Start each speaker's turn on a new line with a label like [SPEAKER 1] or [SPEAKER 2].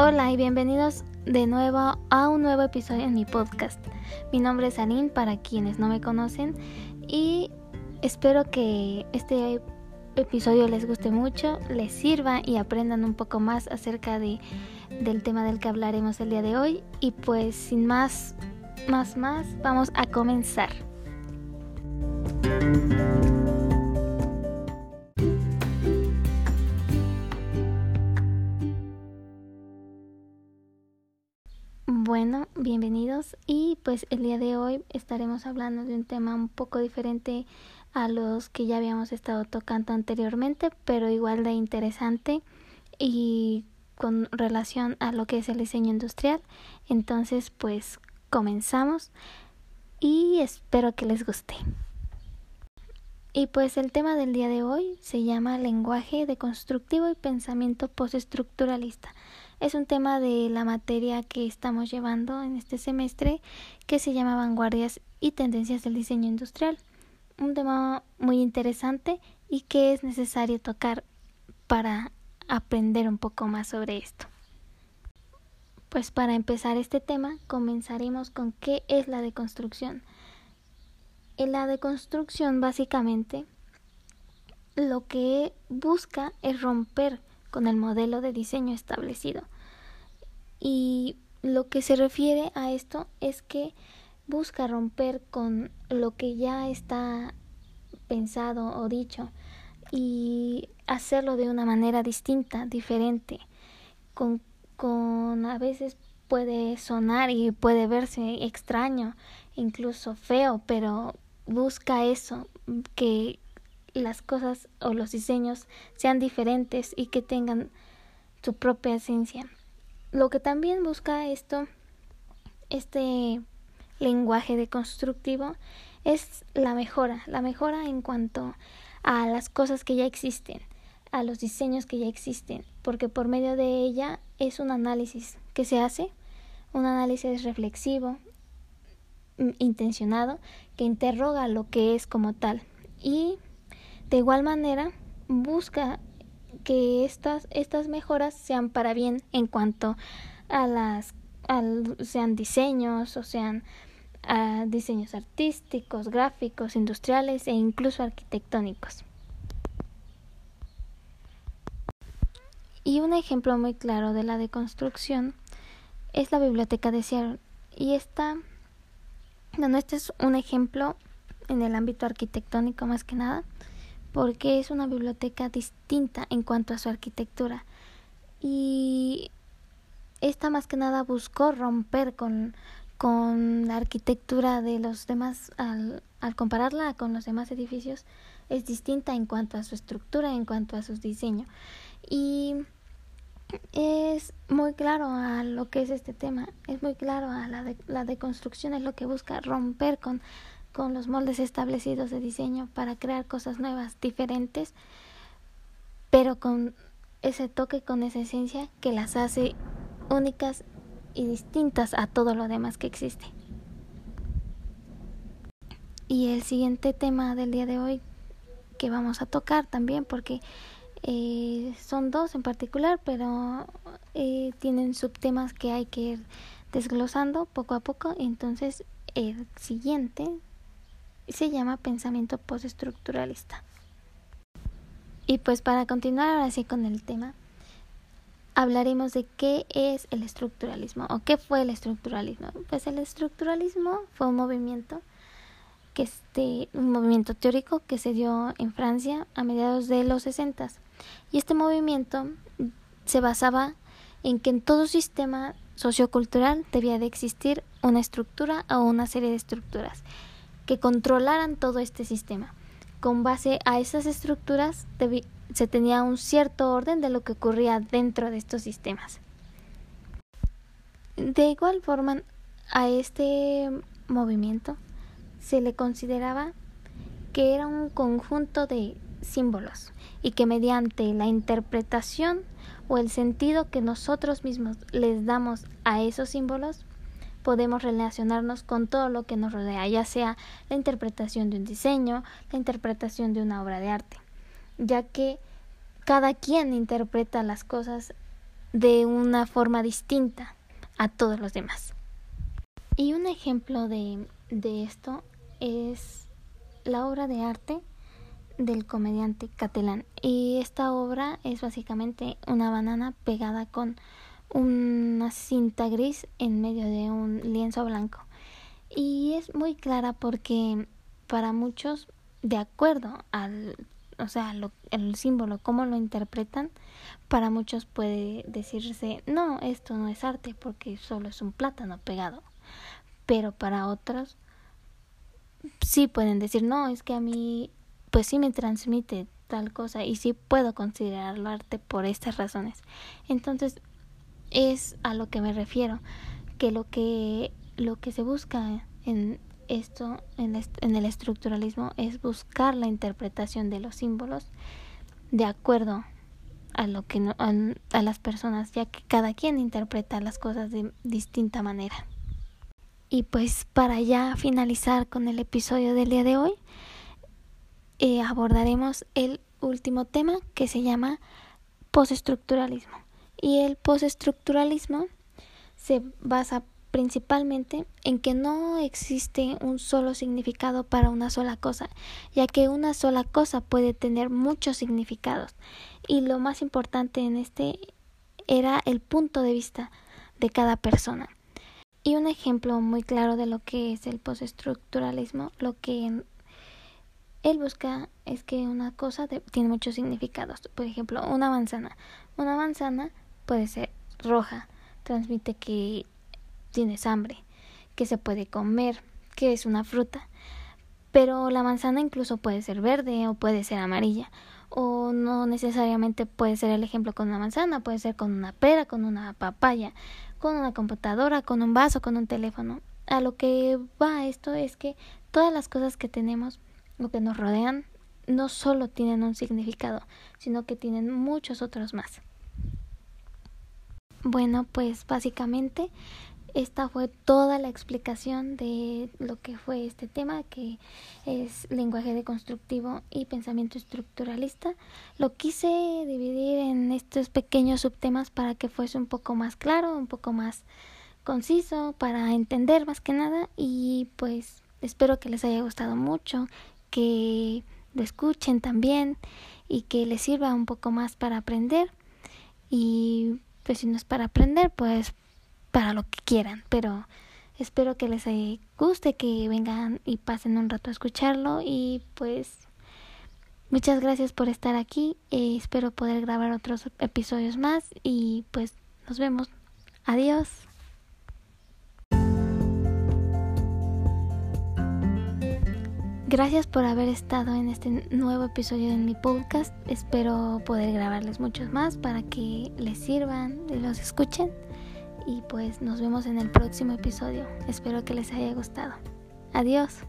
[SPEAKER 1] Hola y bienvenidos de nuevo a un nuevo episodio en mi podcast. Mi nombre es Aline para quienes no me conocen y espero que este episodio les guste mucho, les sirva y aprendan un poco más acerca de, del tema del que hablaremos el día de hoy. Y pues sin más, más, más, vamos a comenzar. Bueno, bienvenidos y pues el día de hoy estaremos hablando de un tema un poco diferente a los que ya habíamos estado tocando anteriormente, pero igual de interesante y con relación a lo que es el diseño industrial. Entonces, pues comenzamos y espero que les guste. Y pues el tema del día de hoy se llama lenguaje deconstructivo y pensamiento postestructuralista es un tema de la materia que estamos llevando en este semestre que se llama Vanguardias y Tendencias del Diseño Industrial. Un tema muy interesante y que es necesario tocar para aprender un poco más sobre esto. Pues para empezar este tema comenzaremos con qué es la deconstrucción. En la deconstrucción básicamente lo que busca es romper con el modelo de diseño establecido. Y lo que se refiere a esto es que busca romper con lo que ya está pensado o dicho y hacerlo de una manera distinta, diferente, con, con a veces puede sonar y puede verse extraño, incluso feo, pero busca eso, que las cosas o los diseños sean diferentes y que tengan su propia esencia. Lo que también busca esto, este lenguaje deconstructivo, es la mejora, la mejora en cuanto a las cosas que ya existen, a los diseños que ya existen, porque por medio de ella es un análisis que se hace, un análisis reflexivo, mm, intencionado, que interroga lo que es como tal y de igual manera, busca que estas, estas mejoras sean para bien en cuanto a las sean diseños o sean diseños artísticos, gráficos, industriales e incluso arquitectónicos. Y un ejemplo muy claro de la deconstrucción es la biblioteca de Seattle. Y esta, bueno, este es un ejemplo en el ámbito arquitectónico más que nada porque es una biblioteca distinta en cuanto a su arquitectura. Y esta más que nada buscó romper con, con la arquitectura de los demás al, al compararla con los demás edificios es distinta en cuanto a su estructura, en cuanto a su diseño y es muy claro a lo que es este tema, es muy claro a la, la deconstrucción, es lo que busca romper con con los moldes establecidos de diseño para crear cosas nuevas, diferentes, pero con ese toque, con esa esencia que las hace únicas y distintas a todo lo demás que existe. Y el siguiente tema del día de hoy que vamos a tocar también, porque eh, son dos en particular, pero eh, tienen subtemas que hay que ir desglosando poco a poco. Entonces, el siguiente se llama pensamiento postestructuralista. Y pues para continuar ahora sí con el tema, hablaremos de qué es el estructuralismo o qué fue el estructuralismo. Pues el estructuralismo fue un movimiento que este un movimiento teórico que se dio en Francia a mediados de los 60 y este movimiento se basaba en que en todo sistema sociocultural debía de existir una estructura o una serie de estructuras que controlaran todo este sistema. Con base a esas estructuras se tenía un cierto orden de lo que ocurría dentro de estos sistemas. De igual forma, a este movimiento se le consideraba que era un conjunto de símbolos y que mediante la interpretación o el sentido que nosotros mismos les damos a esos símbolos podemos relacionarnos con todo lo que nos rodea, ya sea la interpretación de un diseño, la interpretación de una obra de arte, ya que cada quien interpreta las cosas de una forma distinta a todos los demás. Y un ejemplo de, de esto es la obra de arte del comediante Catalán. Y esta obra es básicamente una banana pegada con una cinta gris en medio de un lienzo blanco. Y es muy clara porque para muchos, de acuerdo al, o sea, el símbolo, cómo lo interpretan, para muchos puede decirse, no, esto no es arte porque solo es un plátano pegado. Pero para otros, sí pueden decir, no, es que a mí, pues sí me transmite tal cosa y sí puedo considerarlo arte por estas razones. Entonces, es a lo que me refiero, que lo que, lo que se busca en esto, en, el estructuralismo, es buscar la interpretación de los símbolos de acuerdo a lo que a, las personas, ya que cada quien interpreta las cosas de distinta manera. Y pues para ya finalizar con el episodio del día de hoy, eh, abordaremos el último tema que se llama postestructuralismo. Y el postestructuralismo se basa principalmente en que no existe un solo significado para una sola cosa, ya que una sola cosa puede tener muchos significados. Y lo más importante en este era el punto de vista de cada persona. Y un ejemplo muy claro de lo que es el postestructuralismo, lo que él busca es que una cosa tiene muchos significados. Por ejemplo, una manzana. Una manzana puede ser roja, transmite que tienes hambre, que se puede comer, que es una fruta. Pero la manzana incluso puede ser verde o puede ser amarilla. O no necesariamente puede ser el ejemplo con una manzana, puede ser con una pera, con una papaya, con una computadora, con un vaso, con un teléfono. A lo que va esto es que todas las cosas que tenemos, lo que nos rodean, no solo tienen un significado, sino que tienen muchos otros más. Bueno, pues básicamente esta fue toda la explicación de lo que fue este tema, que es lenguaje deconstructivo y pensamiento estructuralista. Lo quise dividir en estos pequeños subtemas para que fuese un poco más claro, un poco más conciso, para entender más que nada y pues espero que les haya gustado mucho, que lo escuchen también y que les sirva un poco más para aprender y pues si no es para aprender, pues para lo que quieran, pero espero que les guste, que vengan y pasen un rato a escucharlo y pues muchas gracias por estar aquí, eh, espero poder grabar otros episodios más y pues nos vemos. Adiós. Gracias por haber estado en este nuevo episodio de mi podcast. Espero poder grabarles muchos más para que les sirvan y los escuchen. Y pues nos vemos en el próximo episodio. Espero que les haya gustado. Adiós.